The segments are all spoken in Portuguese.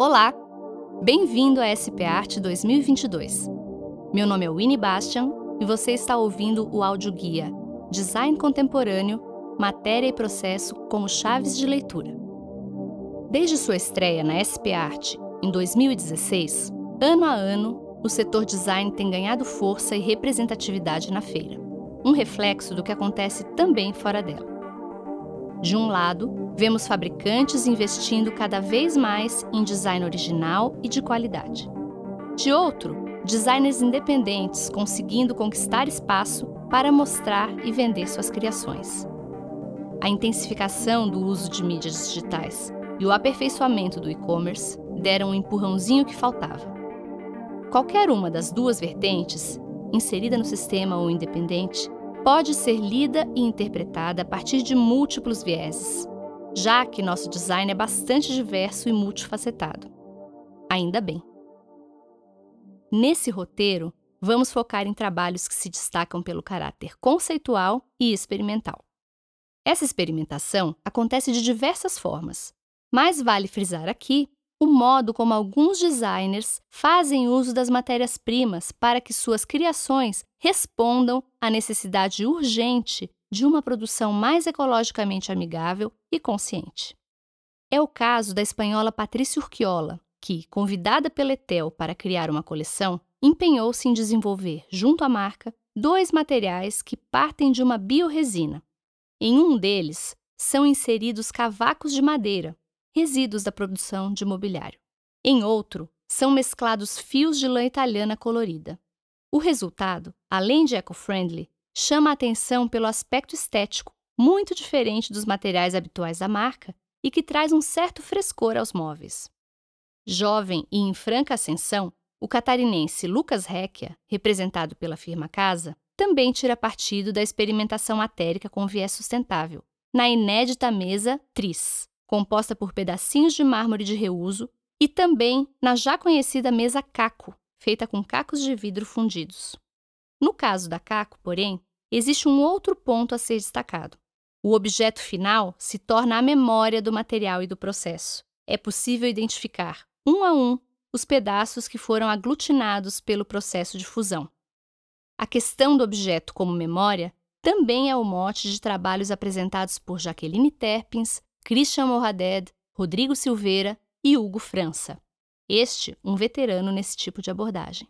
Olá! Bem-vindo à SP Art 2022. Meu nome é Winnie Bastian e você está ouvindo o áudio-guia Design Contemporâneo, Matéria e Processo como Chaves de Leitura. Desde sua estreia na SP Art em 2016, ano a ano, o setor design tem ganhado força e representatividade na feira, um reflexo do que acontece também fora dela. De um lado, vemos fabricantes investindo cada vez mais em design original e de qualidade. De outro, designers independentes conseguindo conquistar espaço para mostrar e vender suas criações. A intensificação do uso de mídias digitais e o aperfeiçoamento do e-commerce deram um empurrãozinho que faltava. Qualquer uma das duas vertentes, inserida no sistema ou independente, pode ser lida e interpretada a partir de múltiplos vieses, já que nosso design é bastante diverso e multifacetado. Ainda bem. Nesse roteiro, vamos focar em trabalhos que se destacam pelo caráter conceitual e experimental. Essa experimentação acontece de diversas formas, mas vale frisar aqui o modo como alguns designers fazem uso das matérias-primas para que suas criações respondam à necessidade urgente de uma produção mais ecologicamente amigável e consciente. É o caso da espanhola Patrícia Urquiola, que, convidada pela Etel para criar uma coleção, empenhou-se em desenvolver, junto à marca, dois materiais que partem de uma biorresina. Em um deles, são inseridos cavacos de madeira, resíduos da produção de mobiliário. Em outro, são mesclados fios de lã italiana colorida. O resultado, além de eco-friendly, chama a atenção pelo aspecto estético, muito diferente dos materiais habituais da marca e que traz um certo frescor aos móveis. Jovem e em franca ascensão, o catarinense Lucas Recchia, representado pela firma Casa, também tira partido da experimentação matérica com viés sustentável, na inédita mesa Tris, composta por pedacinhos de mármore de reuso, e também na já conhecida mesa caco, feita com cacos de vidro fundidos. No caso da caco, porém, existe um outro ponto a ser destacado. O objeto final se torna a memória do material e do processo. É possível identificar, um a um, os pedaços que foram aglutinados pelo processo de fusão. A questão do objeto como memória também é o mote de trabalhos apresentados por Jaqueline Terpins, Christian Morraded, Rodrigo Silveira e Hugo França. Este, um veterano nesse tipo de abordagem.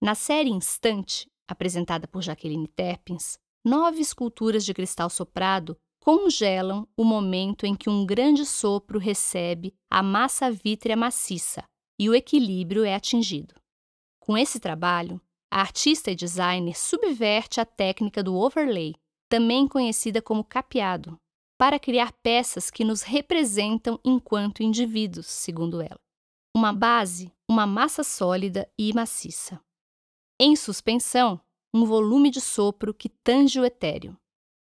Na série Instante, apresentada por Jaqueline Terpins, nove esculturas de cristal soprado congelam o momento em que um grande sopro recebe a massa vítrea maciça e o equilíbrio é atingido. Com esse trabalho, a artista e designer subverte a técnica do overlay, também conhecida como capeado, para criar peças que nos representam enquanto indivíduos, segundo ela. Uma base, uma massa sólida e maciça. Em suspensão, um volume de sopro que tange o etéreo.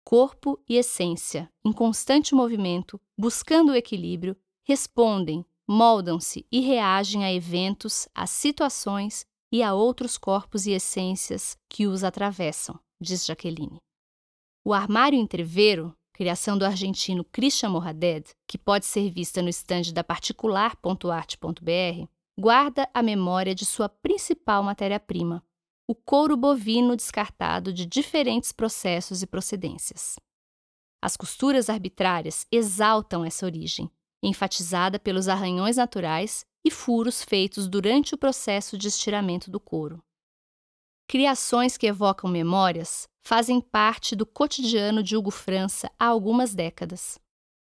Corpo e essência, em constante movimento, buscando o equilíbrio, respondem, moldam-se e reagem a eventos, a situações e a outros corpos e essências que os atravessam, diz Jaqueline. O armário entreveiro criação do argentino Christian Morraded, que pode ser vista no estande da particular.arte.br, guarda a memória de sua principal matéria-prima, o couro bovino descartado de diferentes processos e procedências. As costuras arbitrárias exaltam essa origem, enfatizada pelos arranhões naturais e furos feitos durante o processo de estiramento do couro. Criações que evocam memórias fazem parte do cotidiano de Hugo França há algumas décadas.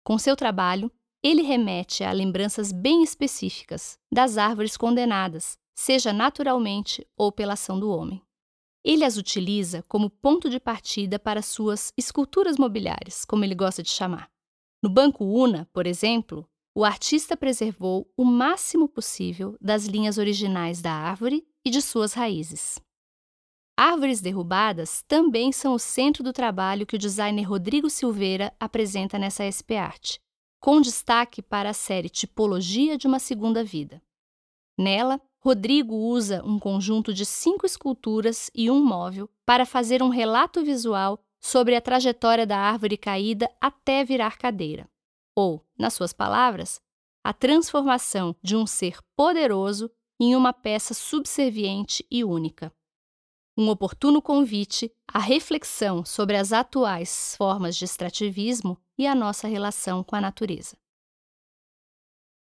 Com seu trabalho, ele remete a lembranças bem específicas das árvores condenadas, seja naturalmente ou pela ação do homem. Ele as utiliza como ponto de partida para suas esculturas mobiliárias, como ele gosta de chamar. No Banco Una, por exemplo, o artista preservou o máximo possível das linhas originais da árvore e de suas raízes. Árvores derrubadas também são o centro do trabalho que o designer Rodrigo Silveira apresenta nessa SP Art, com destaque para a série Tipologia de uma Segunda Vida. Nela, Rodrigo usa um conjunto de cinco esculturas e um móvel para fazer um relato visual sobre a trajetória da árvore caída até virar cadeira. Ou, nas suas palavras, a transformação de um ser poderoso em uma peça subserviente e única. Um oportuno convite à reflexão sobre as atuais formas de extrativismo e a nossa relação com a natureza.